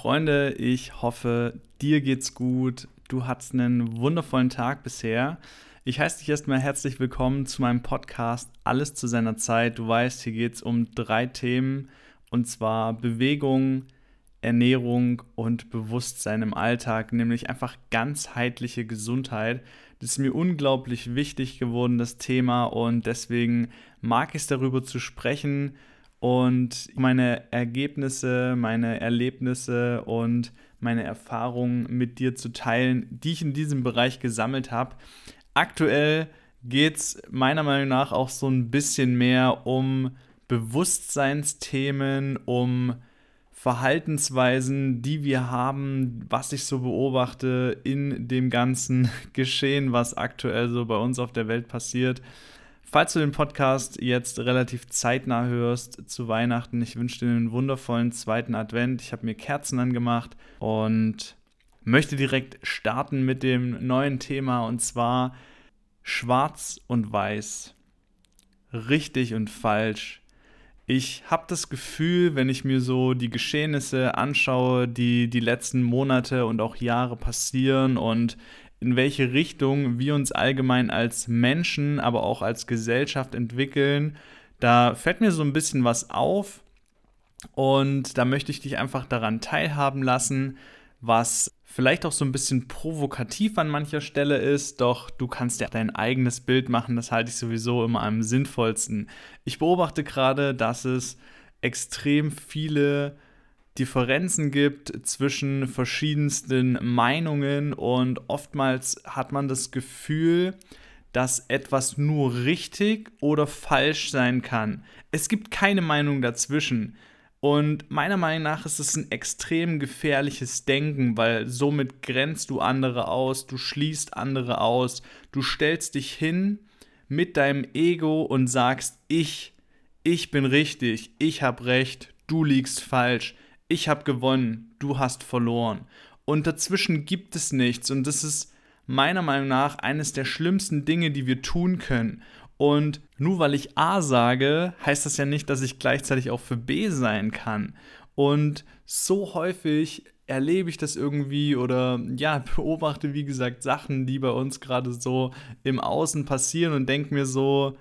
Freunde, ich hoffe, dir geht's gut. Du hattest einen wundervollen Tag bisher. Ich heiße dich erstmal herzlich willkommen zu meinem Podcast Alles zu seiner Zeit. Du weißt, hier geht es um drei Themen und zwar Bewegung, Ernährung und Bewusstsein im Alltag, nämlich einfach ganzheitliche Gesundheit. Das ist mir unglaublich wichtig geworden, das Thema, und deswegen mag ich es darüber zu sprechen und meine Ergebnisse, meine Erlebnisse und meine Erfahrungen mit dir zu teilen, die ich in diesem Bereich gesammelt habe. Aktuell geht es meiner Meinung nach auch so ein bisschen mehr um Bewusstseinsthemen, um Verhaltensweisen, die wir haben, was ich so beobachte in dem ganzen Geschehen, was aktuell so bei uns auf der Welt passiert. Falls du den Podcast jetzt relativ zeitnah hörst zu Weihnachten, ich wünsche dir einen wundervollen zweiten Advent. Ich habe mir Kerzen angemacht und möchte direkt starten mit dem neuen Thema und zwar Schwarz und Weiß. Richtig und falsch ich habe das Gefühl, wenn ich mir so die Geschehnisse anschaue, die die letzten Monate und auch Jahre passieren und in welche Richtung wir uns allgemein als Menschen, aber auch als Gesellschaft entwickeln, da fällt mir so ein bisschen was auf und da möchte ich dich einfach daran teilhaben lassen, was vielleicht auch so ein bisschen provokativ an mancher Stelle ist, doch du kannst ja dein eigenes Bild machen, das halte ich sowieso immer am sinnvollsten. Ich beobachte gerade, dass es extrem viele Differenzen gibt zwischen verschiedensten Meinungen und oftmals hat man das Gefühl, dass etwas nur richtig oder falsch sein kann. Es gibt keine Meinung dazwischen. Und meiner Meinung nach ist es ein extrem gefährliches Denken, weil somit grenzt du andere aus, du schließt andere aus, du stellst dich hin mit deinem Ego und sagst, ich, ich bin richtig, ich habe recht, du liegst falsch, ich habe gewonnen, du hast verloren. Und dazwischen gibt es nichts und das ist meiner Meinung nach eines der schlimmsten Dinge, die wir tun können. Und nur weil ich A sage, heißt das ja nicht, dass ich gleichzeitig auch für B sein kann. Und so häufig erlebe ich das irgendwie oder ja, beobachte, wie gesagt, Sachen, die bei uns gerade so im Außen passieren und denke mir so,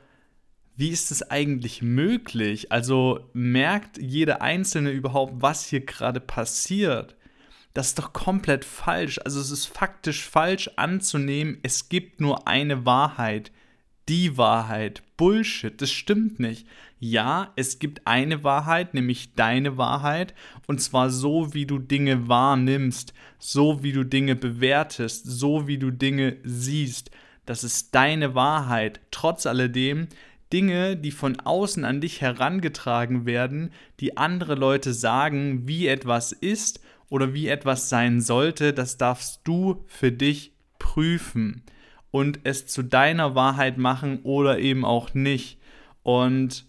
wie ist es eigentlich möglich? Also merkt jeder Einzelne überhaupt, was hier gerade passiert? Das ist doch komplett falsch. Also es ist faktisch falsch anzunehmen, es gibt nur eine Wahrheit die Wahrheit. Bullshit, das stimmt nicht. Ja, es gibt eine Wahrheit, nämlich deine Wahrheit, und zwar so, wie du Dinge wahrnimmst, so wie du Dinge bewertest, so wie du Dinge siehst. Das ist deine Wahrheit. Trotz alledem, Dinge, die von außen an dich herangetragen werden, die andere Leute sagen, wie etwas ist oder wie etwas sein sollte, das darfst du für dich prüfen und es zu deiner Wahrheit machen oder eben auch nicht. Und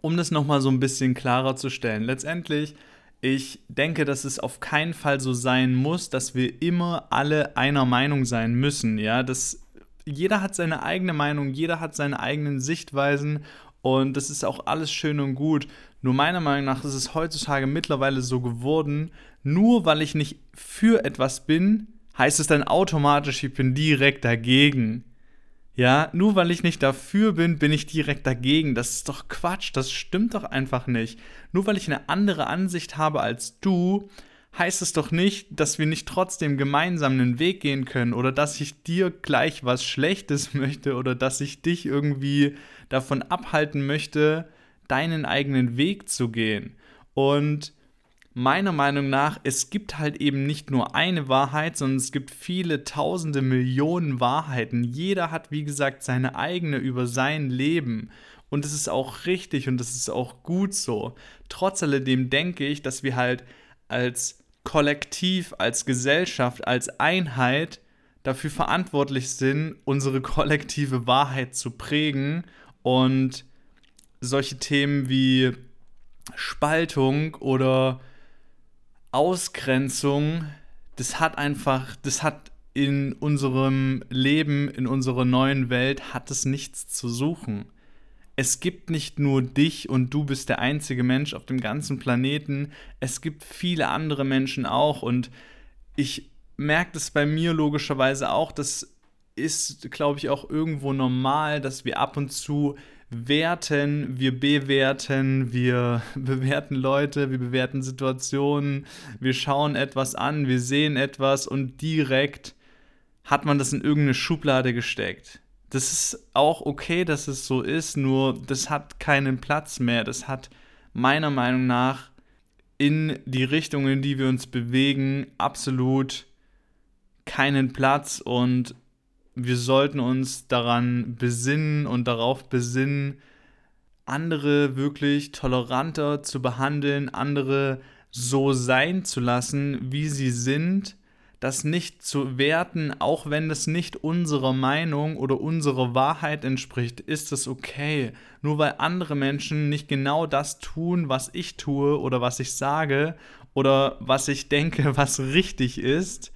um das nochmal so ein bisschen klarer zu stellen, letztendlich, ich denke, dass es auf keinen Fall so sein muss, dass wir immer alle einer Meinung sein müssen. Ja, das, jeder hat seine eigene Meinung, jeder hat seine eigenen Sichtweisen und das ist auch alles schön und gut. Nur meiner Meinung nach ist es heutzutage mittlerweile so geworden, nur weil ich nicht für etwas bin, heißt es dann automatisch, ich bin direkt dagegen. Ja, nur weil ich nicht dafür bin, bin ich direkt dagegen. Das ist doch Quatsch, das stimmt doch einfach nicht. Nur weil ich eine andere Ansicht habe als du, heißt es doch nicht, dass wir nicht trotzdem gemeinsam einen Weg gehen können oder dass ich dir gleich was Schlechtes möchte oder dass ich dich irgendwie davon abhalten möchte, deinen eigenen Weg zu gehen. Und meiner Meinung nach, es gibt halt eben nicht nur eine Wahrheit, sondern es gibt viele tausende Millionen Wahrheiten. Jeder hat, wie gesagt, seine eigene über sein Leben. Und es ist auch richtig und es ist auch gut so. Trotz alledem denke ich, dass wir halt als Kollektiv, als Gesellschaft, als Einheit dafür verantwortlich sind, unsere kollektive Wahrheit zu prägen und solche Themen wie Spaltung oder Ausgrenzung, das hat einfach, das hat in unserem Leben, in unserer neuen Welt, hat es nichts zu suchen. Es gibt nicht nur dich und du bist der einzige Mensch auf dem ganzen Planeten, es gibt viele andere Menschen auch und ich merke das bei mir logischerweise auch, das ist, glaube ich, auch irgendwo normal, dass wir ab und zu werten, wir bewerten, wir bewerten Leute, wir bewerten Situationen, wir schauen etwas an, wir sehen etwas und direkt hat man das in irgendeine Schublade gesteckt. Das ist auch okay, dass es so ist, nur das hat keinen Platz mehr. Das hat meiner Meinung nach in die Richtung, in die wir uns bewegen, absolut keinen Platz und wir sollten uns daran besinnen und darauf besinnen, andere wirklich toleranter zu behandeln, andere so sein zu lassen, wie sie sind das nicht zu werten, auch wenn es nicht unserer Meinung oder unserer Wahrheit entspricht, ist es okay. Nur weil andere Menschen nicht genau das tun, was ich tue oder was ich sage oder was ich denke, was richtig ist,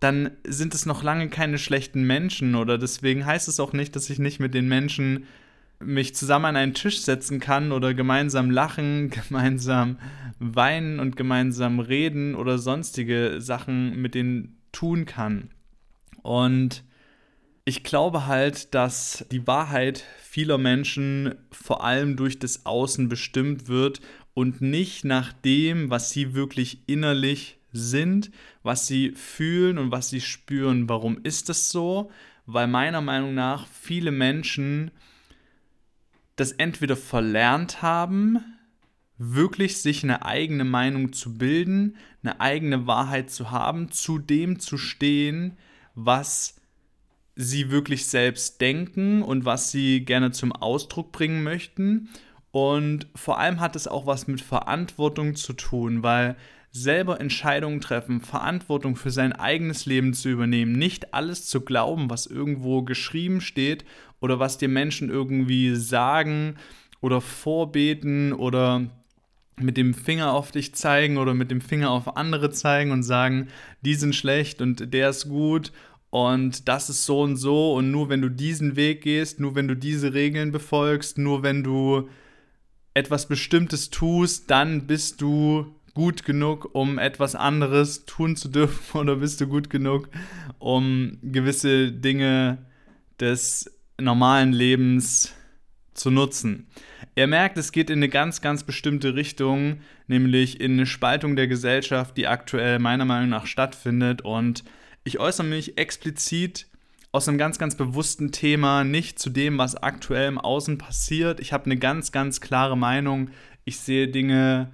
dann sind es noch lange keine schlechten Menschen oder deswegen heißt es auch nicht, dass ich nicht mit den Menschen mich zusammen an einen Tisch setzen kann oder gemeinsam lachen, gemeinsam weinen und gemeinsam reden oder sonstige Sachen mit denen tun kann. Und ich glaube halt, dass die Wahrheit vieler Menschen vor allem durch das Außen bestimmt wird und nicht nach dem, was sie wirklich innerlich sind, was sie fühlen und was sie spüren. Warum ist das so? Weil meiner Meinung nach viele Menschen das entweder verlernt haben, wirklich sich eine eigene Meinung zu bilden, eine eigene Wahrheit zu haben, zu dem zu stehen, was sie wirklich selbst denken und was sie gerne zum Ausdruck bringen möchten. Und vor allem hat es auch was mit Verantwortung zu tun, weil selber Entscheidungen treffen, Verantwortung für sein eigenes Leben zu übernehmen, nicht alles zu glauben, was irgendwo geschrieben steht oder was dir Menschen irgendwie sagen oder vorbeten oder mit dem Finger auf dich zeigen oder mit dem Finger auf andere zeigen und sagen, die sind schlecht und der ist gut und das ist so und so und nur wenn du diesen Weg gehst, nur wenn du diese Regeln befolgst, nur wenn du etwas Bestimmtes tust, dann bist du gut genug, um etwas anderes tun zu dürfen oder bist du gut genug, um gewisse Dinge des normalen Lebens zu nutzen. Er merkt, es geht in eine ganz, ganz bestimmte Richtung, nämlich in eine Spaltung der Gesellschaft, die aktuell meiner Meinung nach stattfindet. Und ich äußere mich explizit aus einem ganz, ganz bewussten Thema, nicht zu dem, was aktuell im Außen passiert. Ich habe eine ganz, ganz klare Meinung. Ich sehe Dinge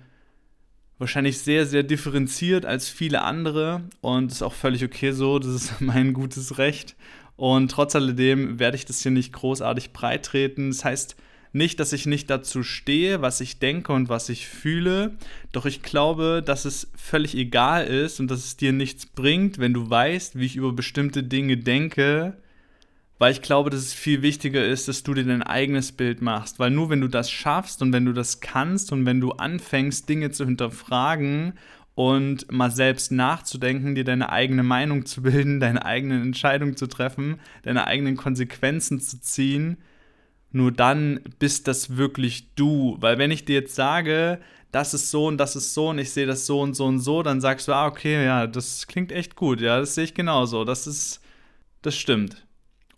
wahrscheinlich sehr, sehr differenziert als viele andere und ist auch völlig okay so, das ist mein gutes Recht. Und trotz alledem werde ich das hier nicht großartig breitreten. Das heißt nicht, dass ich nicht dazu stehe, was ich denke und was ich fühle, doch ich glaube, dass es völlig egal ist und dass es dir nichts bringt, wenn du weißt, wie ich über bestimmte Dinge denke, weil ich glaube, dass es viel wichtiger ist, dass du dir dein eigenes Bild machst, weil nur wenn du das schaffst und wenn du das kannst und wenn du anfängst, Dinge zu hinterfragen und mal selbst nachzudenken, dir deine eigene Meinung zu bilden, deine eigenen Entscheidungen zu treffen, deine eigenen Konsequenzen zu ziehen, nur dann bist das wirklich du. Weil wenn ich dir jetzt sage, das ist so und das ist so und ich sehe das so und so und so, dann sagst du, ah, okay, ja, das klingt echt gut, ja, das sehe ich genauso, das ist, das stimmt.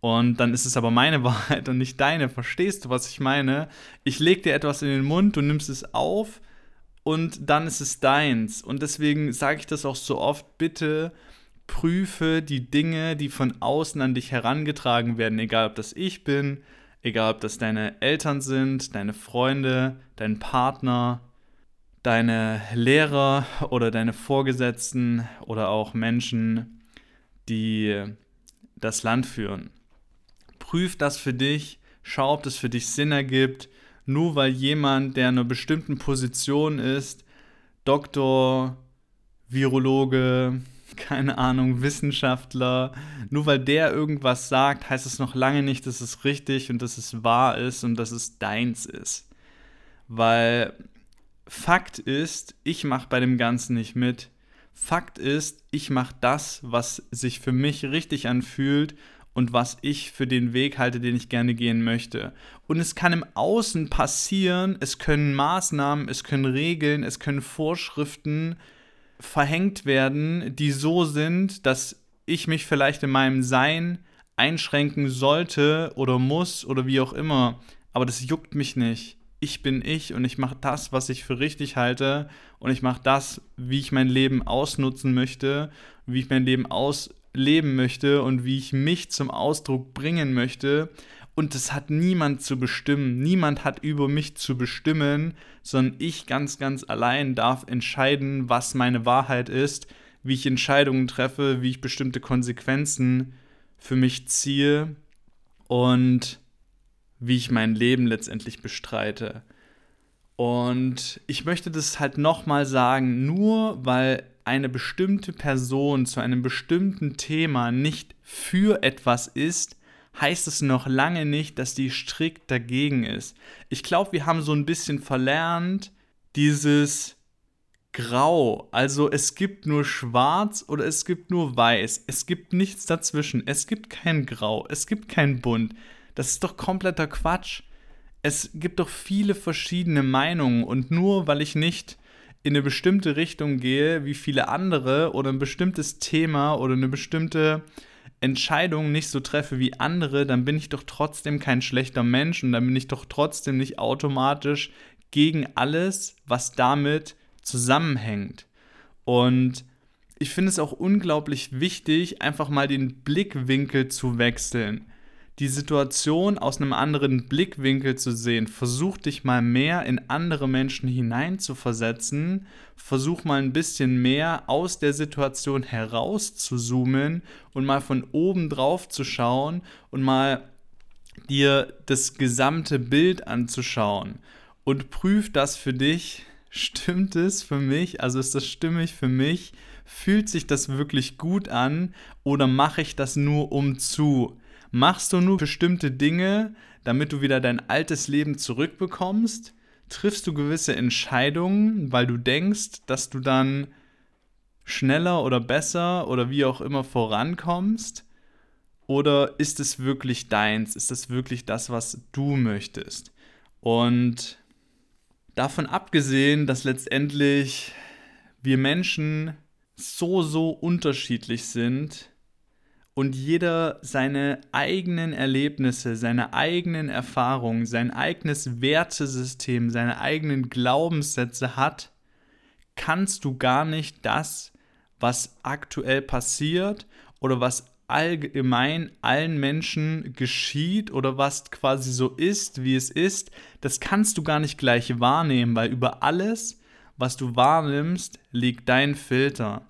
Und dann ist es aber meine Wahrheit und nicht deine. Verstehst du, was ich meine? Ich lege dir etwas in den Mund, du nimmst es auf und dann ist es deins. Und deswegen sage ich das auch so oft, bitte prüfe die Dinge, die von außen an dich herangetragen werden, egal ob das ich bin, egal ob das deine Eltern sind, deine Freunde, dein Partner, deine Lehrer oder deine Vorgesetzten oder auch Menschen, die das Land führen prüf das für dich, schau, ob das für dich Sinn ergibt. Nur weil jemand, der in einer bestimmten Position ist, Doktor, Virologe, keine Ahnung, Wissenschaftler, nur weil der irgendwas sagt, heißt es noch lange nicht, dass es richtig und dass es wahr ist und dass es deins ist. Weil Fakt ist, ich mache bei dem Ganzen nicht mit. Fakt ist, ich mache das, was sich für mich richtig anfühlt und was ich für den Weg halte, den ich gerne gehen möchte. Und es kann im Außen passieren, es können Maßnahmen, es können Regeln, es können Vorschriften verhängt werden, die so sind, dass ich mich vielleicht in meinem Sein einschränken sollte oder muss oder wie auch immer. Aber das juckt mich nicht. Ich bin ich und ich mache das, was ich für richtig halte und ich mache das, wie ich mein Leben ausnutzen möchte, wie ich mein Leben ausleben möchte und wie ich mich zum Ausdruck bringen möchte. Und das hat niemand zu bestimmen. Niemand hat über mich zu bestimmen, sondern ich ganz, ganz allein darf entscheiden, was meine Wahrheit ist, wie ich Entscheidungen treffe, wie ich bestimmte Konsequenzen für mich ziehe und wie ich mein Leben letztendlich bestreite. Und ich möchte das halt nochmal sagen, nur weil eine bestimmte Person zu einem bestimmten Thema nicht für etwas ist, heißt es noch lange nicht, dass die strikt dagegen ist. Ich glaube, wir haben so ein bisschen verlernt, dieses Grau. Also es gibt nur schwarz oder es gibt nur weiß. Es gibt nichts dazwischen. Es gibt kein Grau. Es gibt kein Bunt. Das ist doch kompletter Quatsch. Es gibt doch viele verschiedene Meinungen und nur weil ich nicht in eine bestimmte Richtung gehe wie viele andere oder ein bestimmtes Thema oder eine bestimmte Entscheidung nicht so treffe wie andere, dann bin ich doch trotzdem kein schlechter Mensch und dann bin ich doch trotzdem nicht automatisch gegen alles, was damit zusammenhängt. Und ich finde es auch unglaublich wichtig, einfach mal den Blickwinkel zu wechseln. Die Situation aus einem anderen Blickwinkel zu sehen. Versuch dich mal mehr in andere Menschen hineinzuversetzen. Versuch mal ein bisschen mehr aus der Situation heraus zu zoomen und mal von oben drauf zu schauen und mal dir das gesamte Bild anzuschauen. Und prüf das für dich stimmt es für mich? Also ist das stimmig für mich? Fühlt sich das wirklich gut an oder mache ich das nur um zu? Machst du nur bestimmte Dinge, damit du wieder dein altes Leben zurückbekommst? Triffst du gewisse Entscheidungen, weil du denkst, dass du dann schneller oder besser oder wie auch immer vorankommst? Oder ist es wirklich deins? Ist es wirklich das, was du möchtest? Und Davon abgesehen, dass letztendlich wir Menschen so, so unterschiedlich sind und jeder seine eigenen Erlebnisse, seine eigenen Erfahrungen, sein eigenes Wertesystem, seine eigenen Glaubenssätze hat, kannst du gar nicht das, was aktuell passiert oder was allgemein allen Menschen geschieht oder was quasi so ist, wie es ist, das kannst du gar nicht gleich wahrnehmen, weil über alles, was du wahrnimmst, liegt dein Filter.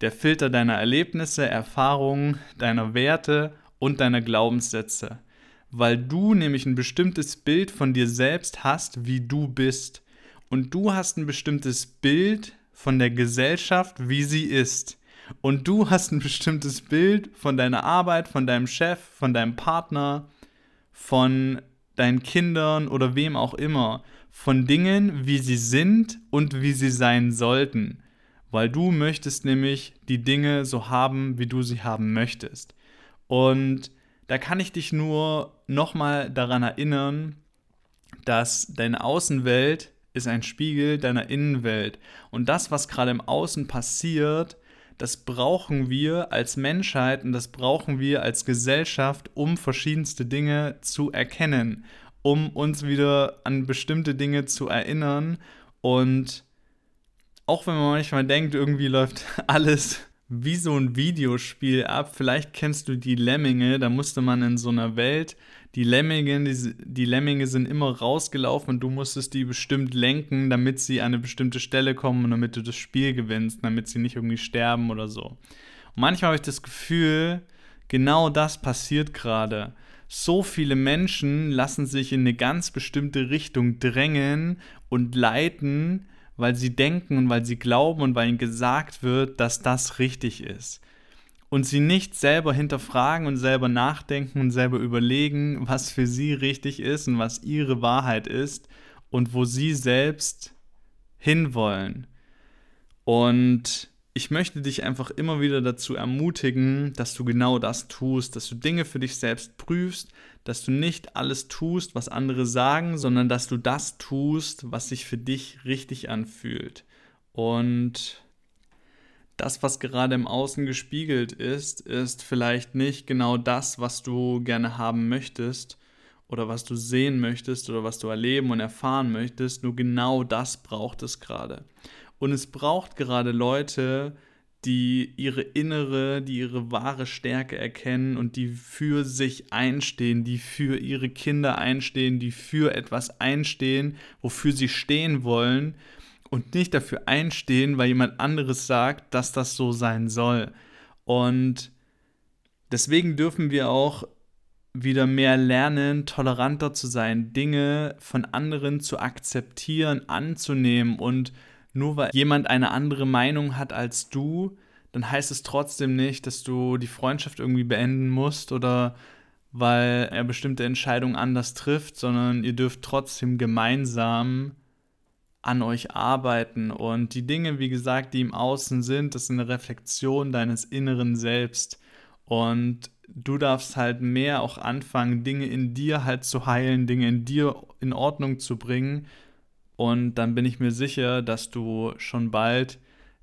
Der Filter deiner Erlebnisse, Erfahrungen, deiner Werte und deiner Glaubenssätze. Weil du nämlich ein bestimmtes Bild von dir selbst hast, wie du bist. Und du hast ein bestimmtes Bild von der Gesellschaft, wie sie ist und du hast ein bestimmtes Bild von deiner Arbeit, von deinem Chef, von deinem Partner, von deinen Kindern oder wem auch immer, von Dingen, wie sie sind und wie sie sein sollten, weil du möchtest nämlich die Dinge so haben, wie du sie haben möchtest. Und da kann ich dich nur nochmal daran erinnern, dass deine Außenwelt ist ein Spiegel deiner Innenwelt. Und das, was gerade im Außen passiert, das brauchen wir als Menschheit und das brauchen wir als Gesellschaft, um verschiedenste Dinge zu erkennen, um uns wieder an bestimmte Dinge zu erinnern. Und auch wenn man manchmal denkt, irgendwie läuft alles wie so ein Videospiel ab, vielleicht kennst du die Lemminge, da musste man in so einer Welt die Lemminge, die, die Lemminge sind immer rausgelaufen und du musstest die bestimmt lenken, damit sie an eine bestimmte Stelle kommen und damit du das Spiel gewinnst, damit sie nicht irgendwie sterben oder so. Und manchmal habe ich das Gefühl, genau das passiert gerade. So viele Menschen lassen sich in eine ganz bestimmte Richtung drängen und leiten, weil sie denken und weil sie glauben und weil ihnen gesagt wird, dass das richtig ist und sie nicht selber hinterfragen und selber nachdenken und selber überlegen, was für sie richtig ist und was ihre Wahrheit ist und wo sie selbst hinwollen. Und ich möchte dich einfach immer wieder dazu ermutigen, dass du genau das tust, dass du Dinge für dich selbst prüfst, dass du nicht alles tust, was andere sagen, sondern dass du das tust, was sich für dich richtig anfühlt. Und das, was gerade im Außen gespiegelt ist, ist vielleicht nicht genau das, was du gerne haben möchtest oder was du sehen möchtest oder was du erleben und erfahren möchtest, nur genau das braucht es gerade. Und es braucht gerade Leute, die ihre innere, die ihre wahre Stärke erkennen und die für sich einstehen, die für ihre Kinder einstehen, die für etwas einstehen, wofür sie stehen wollen und nicht dafür einstehen, weil jemand anderes sagt, dass das so sein soll. Und deswegen dürfen wir auch wieder mehr lernen, toleranter zu sein, Dinge von anderen zu akzeptieren, anzunehmen und nur weil jemand eine andere Meinung hat als du, dann heißt es trotzdem nicht, dass du die Freundschaft irgendwie beenden musst oder weil er bestimmte Entscheidungen anders trifft, sondern ihr dürft trotzdem gemeinsam an euch arbeiten. Und die Dinge, wie gesagt, die im Außen sind, das ist eine Reflexion deines inneren Selbst. Und du darfst halt mehr auch anfangen, Dinge in dir halt zu heilen, Dinge in dir in Ordnung zu bringen, und dann bin ich mir sicher, dass du schon bald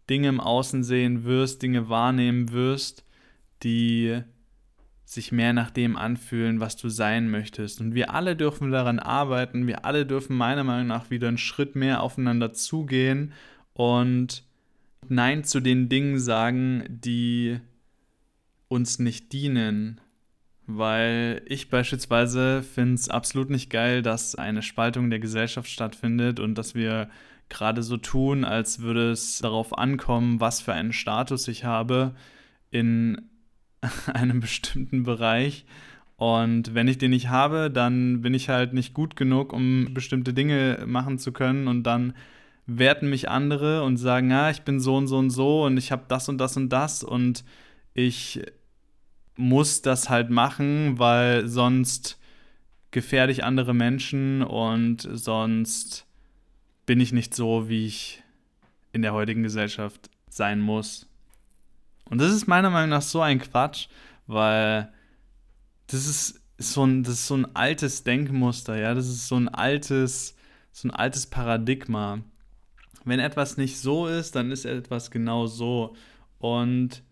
Dinge im Außen sehen wirst, Dinge wahrnehmen wirst, die sich mehr nach dem anfühlen, was du sein möchtest. Und wir alle dürfen daran arbeiten, wir alle dürfen meiner Meinung nach wieder einen Schritt mehr aufeinander zugehen und Nein zu den Dingen sagen, die uns nicht dienen, weil ich beispielsweise finde es absolut nicht geil, dass eine Spaltung der Gesellschaft stattfindet und dass wir gerade so tun, als würde es darauf ankommen, was für einen Status ich habe in einem bestimmten Bereich. Und wenn ich den nicht habe, dann bin ich halt nicht gut genug, um bestimmte Dinge machen zu können. Und dann werten mich andere und sagen, ja, ich bin so und so und so und ich habe das und das und das und ich muss das halt machen, weil sonst gefährde ich andere Menschen und sonst bin ich nicht so, wie ich in der heutigen Gesellschaft sein muss. Und das ist meiner Meinung nach so ein Quatsch, weil das ist so ein, das ist so ein altes Denkmuster, ja, das ist so ein altes, so ein altes Paradigma. Wenn etwas nicht so ist, dann ist etwas genau so. Und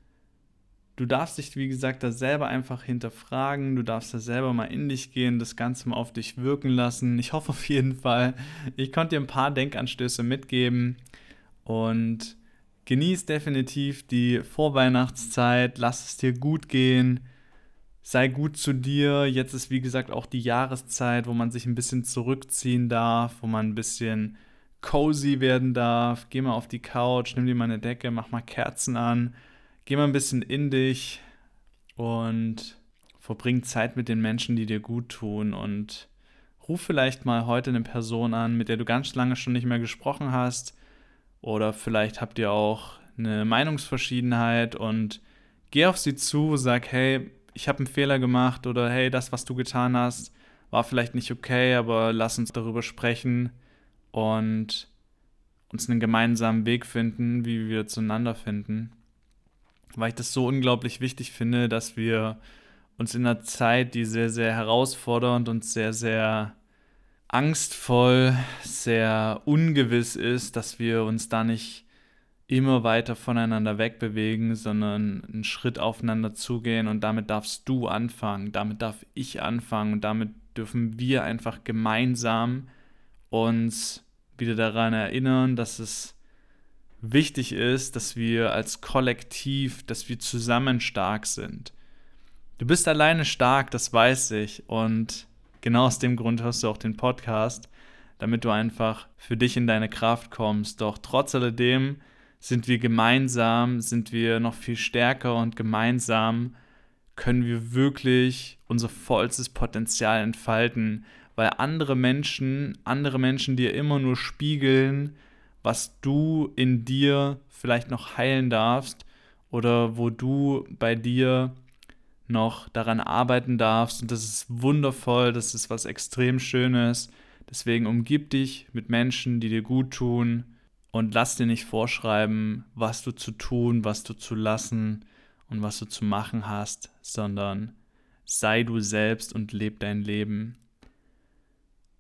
Du darfst dich, wie gesagt, da selber einfach hinterfragen. Du darfst da selber mal in dich gehen, das Ganze mal auf dich wirken lassen. Ich hoffe auf jeden Fall, ich konnte dir ein paar Denkanstöße mitgeben und genieß definitiv die Vorweihnachtszeit. Lass es dir gut gehen. Sei gut zu dir. Jetzt ist, wie gesagt, auch die Jahreszeit, wo man sich ein bisschen zurückziehen darf, wo man ein bisschen cozy werden darf. Geh mal auf die Couch, nimm dir mal eine Decke, mach mal Kerzen an geh mal ein bisschen in dich und verbring Zeit mit den Menschen, die dir gut tun und ruf vielleicht mal heute eine Person an, mit der du ganz lange schon nicht mehr gesprochen hast oder vielleicht habt ihr auch eine Meinungsverschiedenheit und geh auf sie zu, sag, hey, ich habe einen Fehler gemacht oder hey, das, was du getan hast, war vielleicht nicht okay, aber lass uns darüber sprechen und uns einen gemeinsamen Weg finden, wie wir zueinander finden weil ich das so unglaublich wichtig finde, dass wir uns in einer Zeit, die sehr, sehr herausfordernd und sehr, sehr angstvoll, sehr ungewiss ist, dass wir uns da nicht immer weiter voneinander wegbewegen, sondern einen Schritt aufeinander zugehen. Und damit darfst du anfangen, damit darf ich anfangen. Und damit dürfen wir einfach gemeinsam uns wieder daran erinnern, dass es wichtig ist, dass wir als Kollektiv, dass wir zusammen stark sind. Du bist alleine stark, das weiß ich. Und genau aus dem Grund hörst du auch den Podcast, damit du einfach für dich in deine Kraft kommst. Doch trotz alledem sind wir gemeinsam, sind wir noch viel stärker und gemeinsam können wir wirklich unser vollstes Potenzial entfalten, weil andere Menschen, andere Menschen dir immer nur spiegeln, was du in dir vielleicht noch heilen darfst oder wo du bei dir noch daran arbeiten darfst. Und das ist wundervoll, das ist was extrem Schönes. Deswegen umgib dich mit Menschen, die dir gut tun Und lass dir nicht vorschreiben, was du zu tun, was du zu lassen und was du zu machen hast, sondern sei du selbst und leb dein Leben.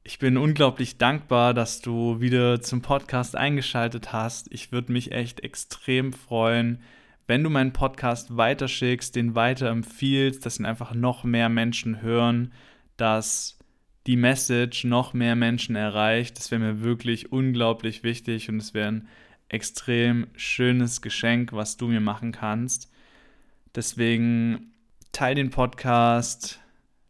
Ich bin unglaublich dankbar, dass du wieder zum Podcast eingeschaltet hast. Ich würde mich echt extrem freuen, wenn du meinen Podcast weiterschickst, den weiterempfiehlst, dass ihn einfach noch mehr Menschen hören, dass die Message noch mehr Menschen erreicht. Das wäre mir wirklich unglaublich wichtig und es wäre ein extrem schönes Geschenk, was du mir machen kannst. Deswegen teile den Podcast,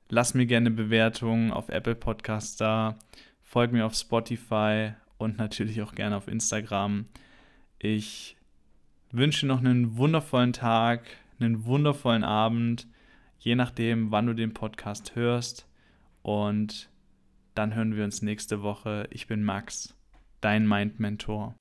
lass mir gerne Bewertungen auf Apple Podcasts da, folg mir auf Spotify und natürlich auch gerne auf Instagram. Ich wünsche noch einen wundervollen Tag, einen wundervollen Abend, je nachdem, wann du den Podcast hörst. Und dann hören wir uns nächste Woche. Ich bin Max, dein Mind Mentor.